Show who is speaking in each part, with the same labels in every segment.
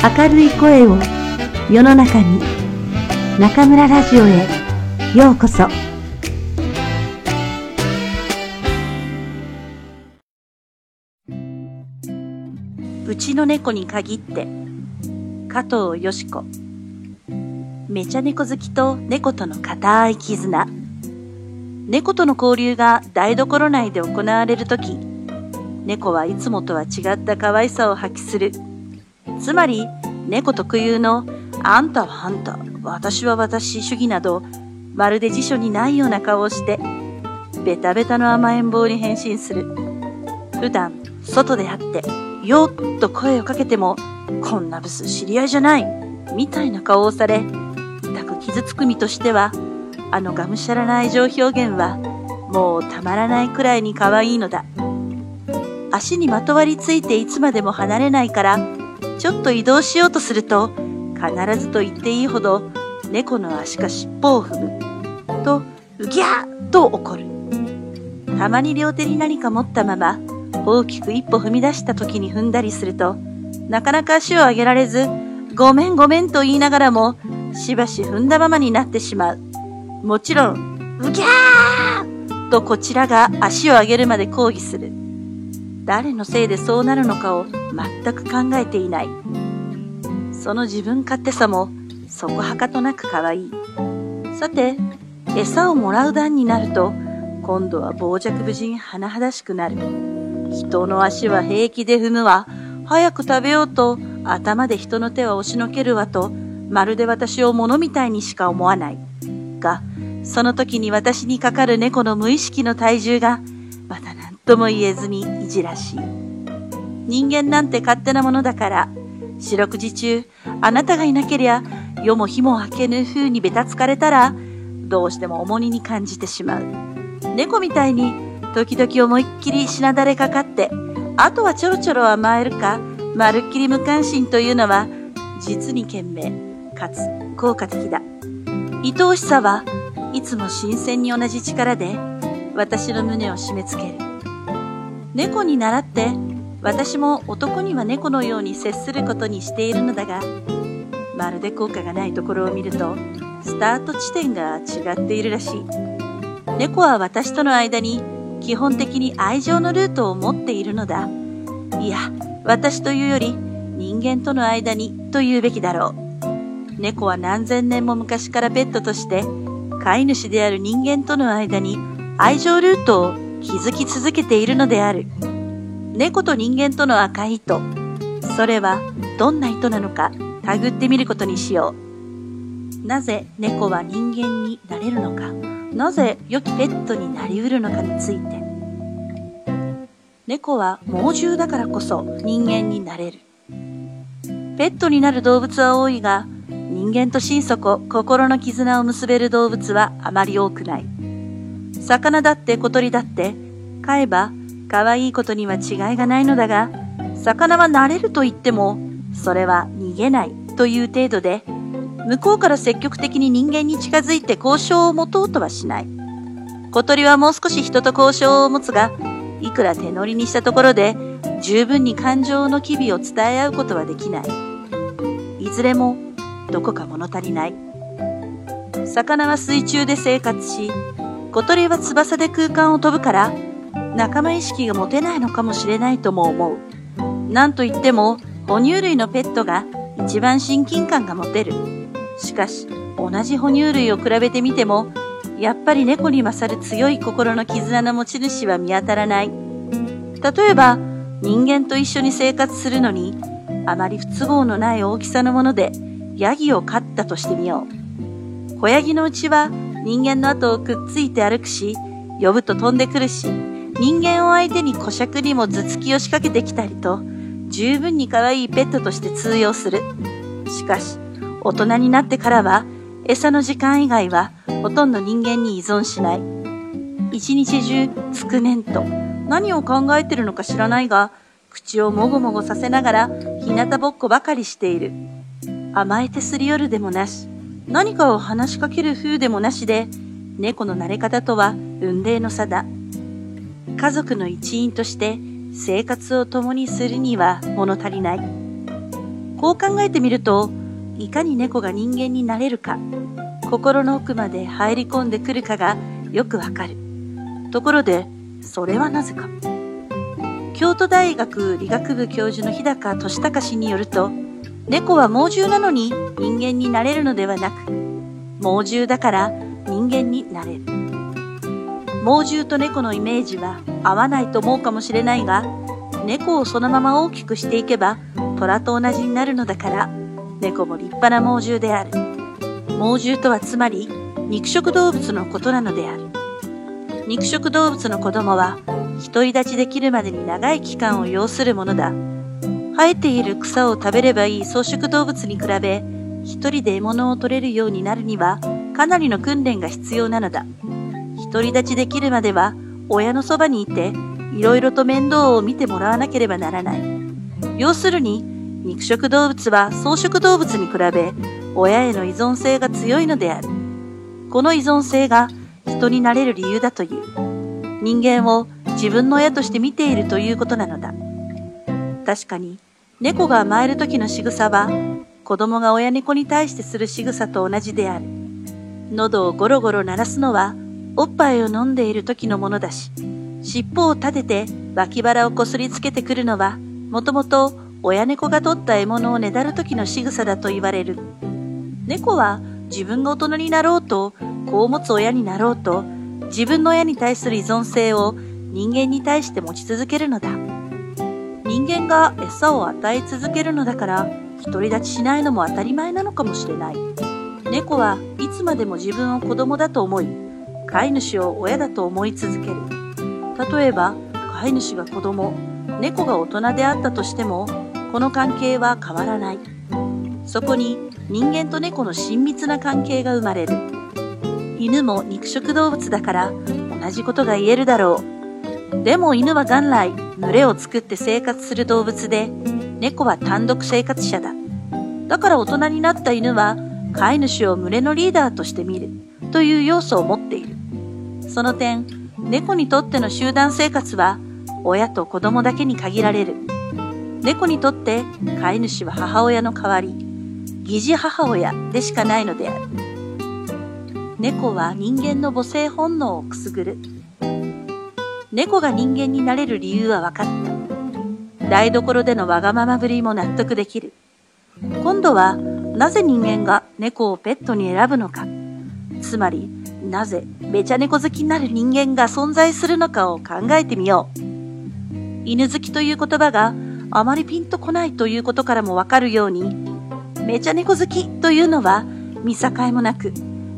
Speaker 1: 明るい声を世の中に中村ラジオへようこそ。
Speaker 2: うちの猫に限って、加藤よし子。めちゃ猫好きと猫との固い絆。猫との交流が台所内で行われるとき、猫はいつもとは違った可愛さを発揮する。つまり、猫特有の、あんたはあんた、私は私主義など、まるで辞書にないような顔をして、ベタベタの甘えん坊に変身する。普段、外で会って、よっと声をかけても、こんなブス知り合いじゃないみたいな顔をされ、たく傷つく身としては、あのがむしゃらな愛情表現は、もうたまらないくらいに可愛いのだ。足にまとわりついていつまでも離れないから、ちょっと移動しようとすると、必ずと言っていいほど、猫の足か尻尾を踏む。と、うぎゃーと怒る。たまに両手に何か持ったまま、大きく一歩踏み出した時に踏んだりすると、なかなか足を上げられず、ごめんごめんと言いながらも、しばし踏んだままになってしまう。もちろん、うぎゃーとこちらが足を上げるまで抗議する。誰のせいでそうなるのかを全く考えていない。その自分勝手さも、そこはかとなく可愛い。さて、餌をもらう段になると、今度は傍若無人甚だしくなる。人の足は平気で踏むわ。早く食べようと頭で人の手は押しのけるわと、まるで私を物みたいにしか思わない。が、その時に私にかかる猫の無意識の体重が、とも言えずにいじらしい。人間なんて勝手なものだから、四六時中、あなたがいなけりゃ、夜も日も明けぬ風にべたつかれたら、どうしても重荷に感じてしまう。猫みたいに、時々思いっきりしなだれかかって、あとはちょろちょろ甘えるか、まるっきり無関心というのは、実に賢明、かつ効果的だ。愛おしさはいつも新鮮に同じ力で、私の胸を締め付ける。猫に倣って、私も男には猫のように接することにしているのだが、まるで効果がないところを見ると、スタート地点が違っているらしい。猫は私との間に基本的に愛情のルートを持っているのだ。いや、私というより人間との間にと言うべきだろう。猫は何千年も昔からペットとして飼い主である人間との間に愛情ルートを築き続けているのである。猫と人間との赤い糸。それはどんな糸なのかたぐってみることにしよう。なぜ猫は人間になれるのか。なぜ良きペットになりうるのかについて。猫は猛獣だからこそ人間になれる。ペットになる動物は多いが、人間と心底心の絆を結べる動物はあまり多くない。魚だって小鳥だって、飼えば可愛いことには違いがないのだが、魚は慣れると言っても、それは逃げないという程度で、向こうから積極的に人間に近づいて交渉を持とうとはしない。小鳥はもう少し人と交渉を持つが、いくら手乗りにしたところで、十分に感情の機微を伝え合うことはできない。いずれも、どこか物足りない。魚は水中で生活し、小鳥は翼で空間を飛ぶから、仲間意識が持てないのかもしれないとも思う。なんといっても、哺乳類のペットが一番親近感が持てる。しかし、同じ哺乳類を比べてみても、やっぱり猫に勝る強い心の絆の持ち主は見当たらない。例えば、人間と一緒に生活するのに、あまり不都合のない大きさのもので、ヤギを飼ったとしてみよう。小ヤギのうちは人間の後をくっついて歩くし、呼ぶと飛んでくるし、人間を相手に古尺にも頭突きを仕掛けてきたりと、十分に可愛いペットとして通用する。しかし、大人になってからは、餌の時間以外はほとんど人間に依存しない。一日中、つくねんと、何を考えてるのか知らないが、口をもごもごさせながら、日向ぼっこばかりしている。甘えてすり寄るでもなし、何かを話しかける風でもなしで、猫の慣れ方とは運命の差だ。家族の一員として生活を共にするには物足りない。こう考えてみると、いかに猫が人間になれるか、心の奥まで入り込んでくるかがよくわかる。ところで、それはなぜか。京都大学理学部教授の日高俊隆氏によると、猫は猛獣なのに人間になれるのではなく、猛獣だから人間になれる。猛獣と猫のイメージは合わないと思うかもしれないが、猫をそのまま大きくしていけば虎と同じになるのだから、猫も立派な猛獣である。猛獣とはつまり肉食動物のことなのである。肉食動物の子供は独り立ちできるまでに長い期間を要するものだ。生えている草を食べればいい草食動物に比べ、一人で獲物を取れるようになるにはかなりの訓練が必要なのだ。独り立ちできるまでは親のそばにいて、いろいろと面倒を見てもらわなければならない。要するに、肉食動物は草食動物に比べ、親への依存性が強いのである。この依存性が人になれる理由だという。人間を自分の親として見ているということなのだ。確かに、猫が甘える時の仕草は、子供が親猫に対してする仕草と同じである。喉をゴロゴロ鳴らすのは、おっぱいを飲んでいる時のものだし、尻尾を立てて脇腹をこすりつけてくるのは、もともと親猫が取った獲物をねだる時の仕草だと言われる。猫は自分が大人になろうと、子を持つ親になろうと、自分の親に対する依存性を人間に対して持ち続けるのだ。人間が餌を与え続けるのだから、独り立ちしないのも当たり前なのかもしれない。猫はいつまでも自分を子供だと思い、飼い主を親だと思い続ける。例えば、飼い主が子供、猫が大人であったとしても、この関係は変わらない。そこに人間と猫の親密な関係が生まれる。犬も肉食動物だから同じことが言えるだろう。でも犬は元来、群れを作って生活する動物で、猫は単独生活者だ。だから大人になった犬は、飼い主を群れのリーダーとして見る、という要素を持っている。その点、猫にとっての集団生活は、親と子供だけに限られる。猫にとって飼い主は母親の代わり、疑似母親でしかないのである。猫は人間の母性本能をくすぐる。猫が人間になれる理由は分かった。台所でのわがままぶりも納得できる。今度は、なぜ人間が猫をペットに選ぶのか。つまり、なぜめちゃ猫好きになる人間が存在するのかを考えてみよう。犬好きという言葉があまりピンとこないということからもわかるように、めちゃ猫好きというのは見境もなく、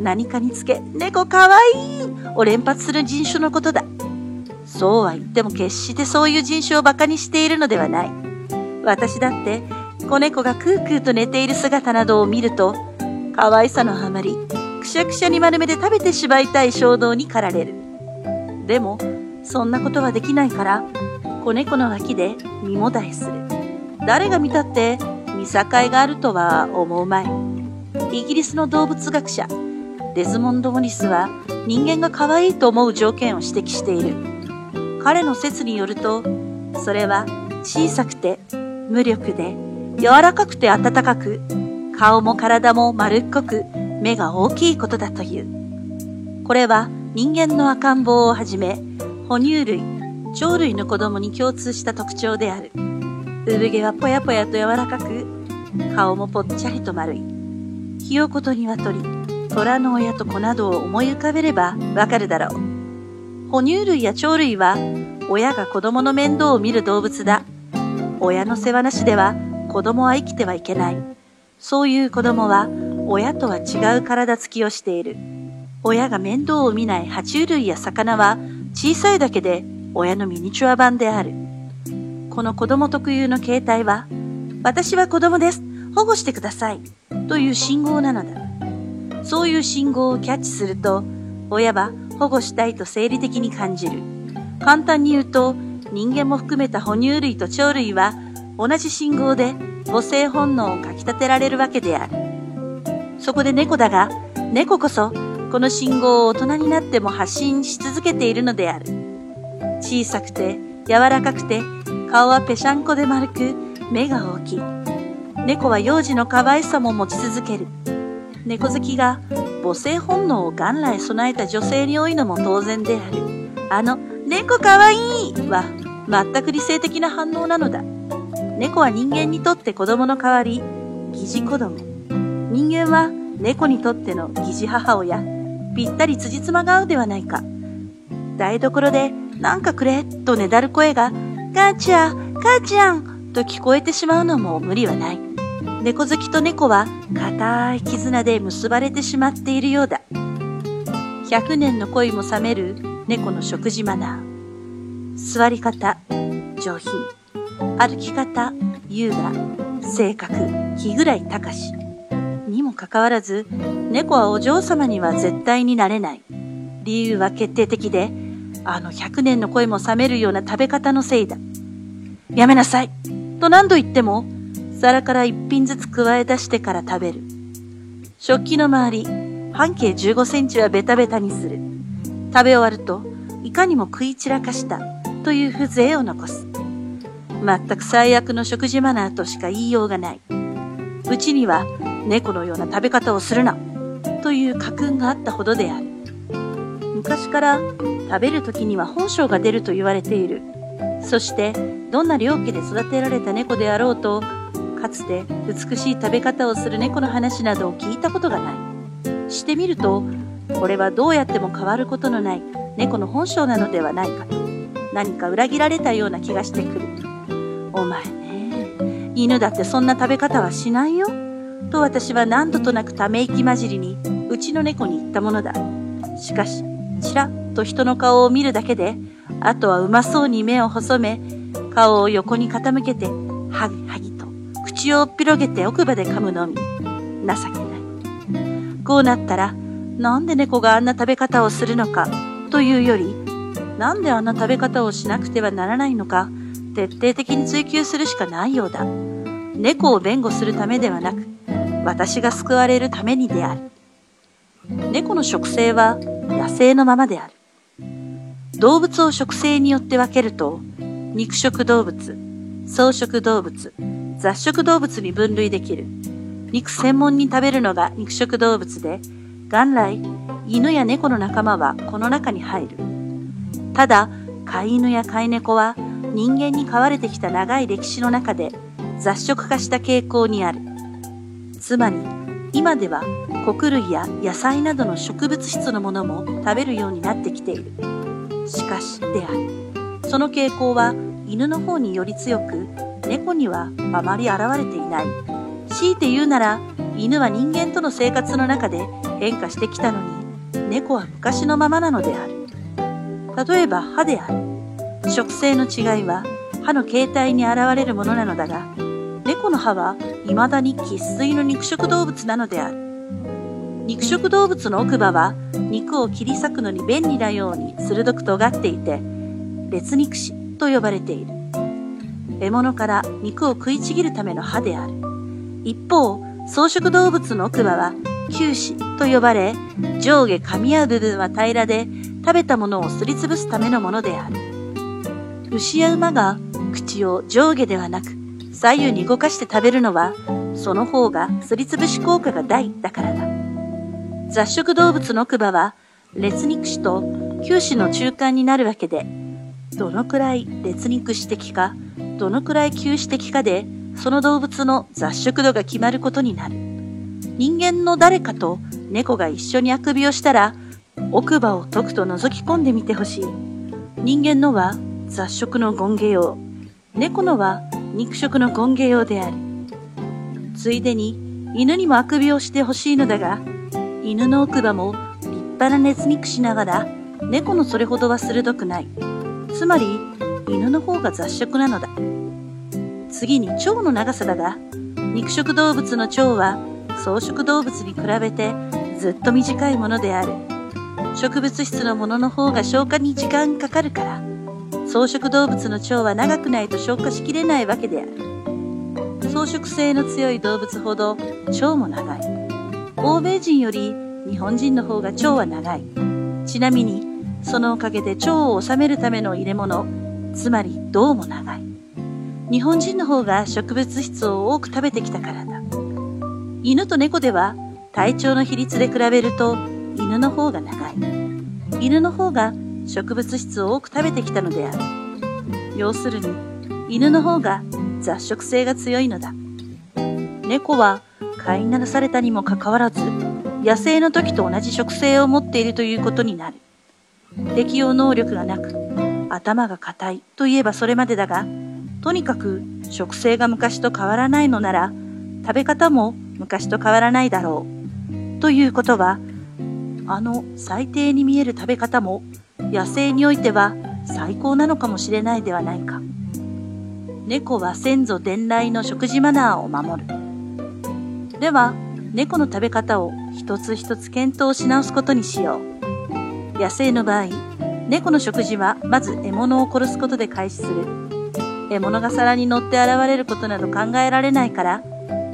Speaker 2: 何かにつけ、猫かわいいを連発する人種のことだ。そうは言っても決してそういう人種を馬鹿にしているのではない。私だって、子猫がクークーと寝ている姿などを見ると、可愛さのあまり、くしゃくしゃに丸めで食べてしまいたい衝動に駆られる。でも、そんなことはできないから、子猫の脇で身もだえする。誰が見たって見境があるとは思うまい。イギリスの動物学者、デズモンド・モリスは人間が可愛いと思う条件を指摘している。彼の説によると、それは小さくて無力で柔らかくて暖かく、顔も体も丸っこく目が大きいことだという。これは人間の赤ん坊をはじめ、哺乳類、鳥類の子供に共通した特徴である。産毛はぽやぽやと柔らかく、顔もぽっちゃりと丸い。ひよこと鶏、虎の親と子などを思い浮かべればわかるだろう。哺乳類や鳥類は親が子供の面倒を見る動物だ。親の世話なしでは子供は生きてはいけない。そういう子供は親とは違う体つきをしている。親が面倒を見ない爬虫類や魚は小さいだけで親のミニチュア版である。この子供特有の形態は、私は子供です。保護してください。という信号なのだ。そういう信号をキャッチすると、親は保護したいと生理的に感じる。簡単に言うと、人間も含めた哺乳類と鳥類は同じ信号で母性本能をかき立てられるわけである。そこで猫だが、猫こそこの信号を大人になっても発信し続けているのである。小さくて柔らかくて顔はぺしゃんこで丸く目が大きい。猫は幼児の可愛さも持ち続ける。猫好きが母性本能を元来備えた女性に多いのも当然である。あの、猫かわいいは全く理性的な反応なのだ。猫は人間にとって子供の代わり、疑似子供。人間は猫にとっての疑似母親。ぴったり辻褄が合うではないか。台所で、なんかくれ、とねだる声が、母ちゃん、母ちゃん、と聞こえてしまうのも無理はない。猫好きと猫は固い絆で結ばれてしまっているようだ。百年の恋も冷める猫の食事マナー。座り方、上品。歩き方、優雅。性格、日暮高し。にもかかわらず、猫はお嬢様には絶対になれない。理由は決定的で、あの百年の恋も冷めるような食べ方のせいだ。やめなさいと何度言っても、皿から一品ずつ加え出してから食べる。食器の周り、半径15センチはベタベタにする。食べ終わると、いかにも食い散らかしたという風情を残す。全く最悪の食事マナーとしか言いようがない。うちには猫のような食べ方をするなという家訓があったほどである。昔から食べる時には本性が出ると言われている。そしてどんな両家で育てられた猫であろうと、かつて美しい食べ方をする猫の話などを聞いたことがない。してみると、これはどうやっても変わることのない猫の本性なのではないかと、何か裏切られたような気がしてくる。お前ね、犬だってそんな食べ方はしないよ。と私は何度となくため息混じりに、うちの猫に言ったものだ。しかし、ちらっと人の顔を見るだけで、あとはうまそうに目を細め、顔を横に傾けて、はぎはぎ、口を広げて奥歯で噛むのみ。情けない。こうなったら、なんで猫があんな食べ方をするのか、というより、なんであんな食べ方をしなくてはならないのか、徹底的に追求するしかないようだ。猫を弁護するためではなく、私が救われるためにである。猫の食性は野生のままである。動物を食性によって分けると、肉食動物、草食動物、雑食動物に分類できる。肉専門に食べるのが肉食動物で、元来、犬や猫の仲間はこの中に入る。ただ、飼い犬や飼い猫は人間に飼われてきた長い歴史の中で雑食化した傾向にある。つまり、今では穀類や野菜などの植物質のものも食べるようになってきている。しかし、である。その傾向は犬の方により強く、猫にはあまり現れていない。強いて言うなら、犬は人間との生活の中で変化してきたのに、猫は昔のままなのである。例えば歯である。食性の違いは歯の形態に現れるものなのだが、猫の歯は未だに生粋の肉食動物なのである。肉食動物の奥歯は肉を切り裂くのに便利なように鋭く尖っていて、列肉歯と呼ばれている。獲物から肉を食いちぎるための歯である。一方、草食動物の奥歯は球歯と呼ばれ、上下噛み合う部分は平らで、食べたものをすりつぶすためのものである。牛や馬が口を上下ではなく左右に動かして食べるのは、その方がすりつぶし効果が大だからだ。雑食動物の奥歯は、列肉歯と球歯の中間になるわけで、どのくらい列肉歯的か、どのくらい球歯的かで、その動物の雑食度が決まることになる。人間の誰かと猫が一緒にあくびをしたら、奥歯を解くと覗き込んでみてほしい。人間のは雑食の権下用。猫のは肉食の権下用である。ついでに犬にもあくびをしてほしいのだが、犬の奥歯も立派な熱肉しながら、猫のそれほどは鋭くない。つまり、犬の方が雑食なのだ。次に腸の長さだが、肉食動物の腸は草食動物に比べてずっと短いものである。植物質のものの方が消化に時間かかるから、草食動物の腸は長くないと消化しきれないわけである。草食性の強い動物ほど腸も長い。欧米人より日本人の方が腸は長い。ちなみに、そのおかげで腸を治めるための入れ物、つまり銅も長い。日本人の方が植物質を多く食べてきたからだ。犬と猫では体長の比率で比べると犬の方が長い。犬の方が植物質を多く食べてきたのである。要するに、犬の方が雑食性が強いのだ。猫は飼いならされたにもかかわらず、野生の時と同じ食性を持っているということになる。適応能力がなく、頭が硬いといえばそれまでだが、とにかく食性が昔と変わらないのなら、食べ方も昔と変わらないだろう。ということは、あの最低に見える食べ方も野生においては最高なのかもしれないではないか。猫は先祖伝来の食事マナーを守る。では、猫の食べ方を一つ一つ検討し直すことにしよう。野生の場合、猫の食事はまず獲物を殺すことで開始する。獲物が皿に乗って現れることなど考えられないから、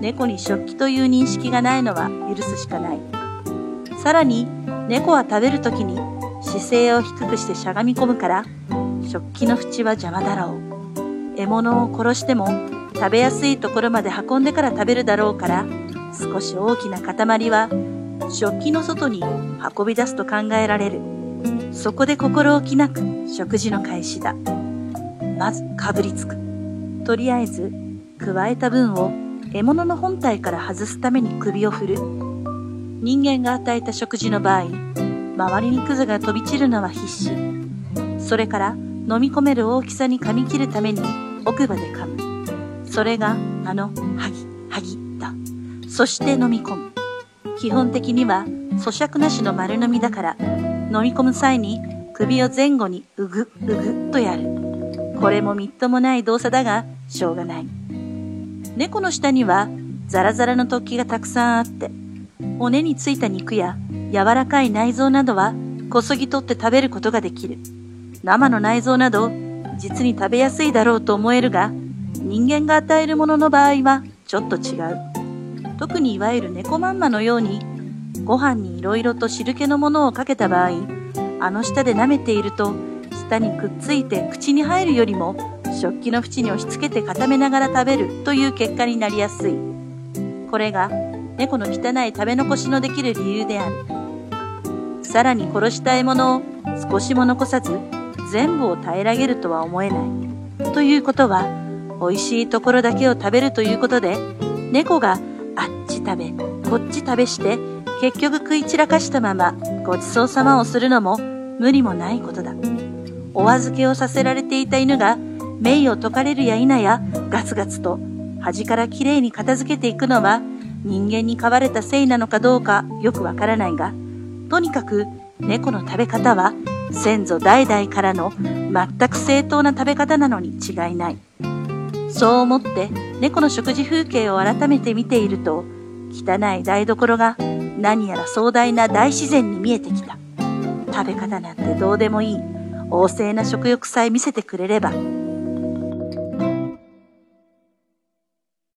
Speaker 2: 猫に食器という認識がないのは許すしかない。さらに、猫は食べるときに姿勢を低くしてしゃがみ込むから、食器の縁は邪魔だろう。獲物を殺しても食べやすいところまで運んでから食べるだろうから、少し大きな塊は食器の外に運び出すと考えられる。そこで心置きなく食事の開始だ。まずかぶりつく。とりあえず加えた分を獲物の本体から外すために首を振る。人間が与えた食事の場合、周りにクズが飛び散るのは必死。それから飲み込める大きさに噛み切るために奥歯で噛む。それがあのハギ、ハギだ。そして飲み込む。基本的には咀嚼なしの丸飲みだから飲み込む際に首を前後にうぐ、うぐっとやる。これもみっともない動作だがしょうがない。猫の下にはザラザラの突起がたくさんあって、骨についた肉や柔らかい内臓などはこそぎ取って食べることができる。生の内臓など実に食べやすいだろうと思えるが、人間が与えるものの場合はちょっと違う。特にいわゆる猫まんまのように、ご飯に色々と汁気のものをかけた場合、あの舌で舐めていると、舌にくっついて口に入るよりも、食器の縁に押し付けて固めながら食べるという結果になりやすい。これが猫の汚い食べ残しのできる理由である。さらに殺した獲物を少しも残さず全部を平らげるとは思えない。ということは、美味しいところだけを食べるということで、猫があっち食べ、こっち食べして、結局食い散らかしたままごちそうさまをするのも無理もないことだ。お預けをさせられていた犬が、名を解かれるや否や、ガツガツと端からきれいに片付けていくのは、人間に飼われたせいなのかどうかよくわからないが、とにかく猫の食べ方は先祖代々からの全く正当な食べ方なのに違いない。そう思って猫の食事風景を改めて見ていると、汚い台所が何やら壮大な大自然に見えてきた。食べ方なんてどうでもいい。旺盛な食欲さえ見せてくれれば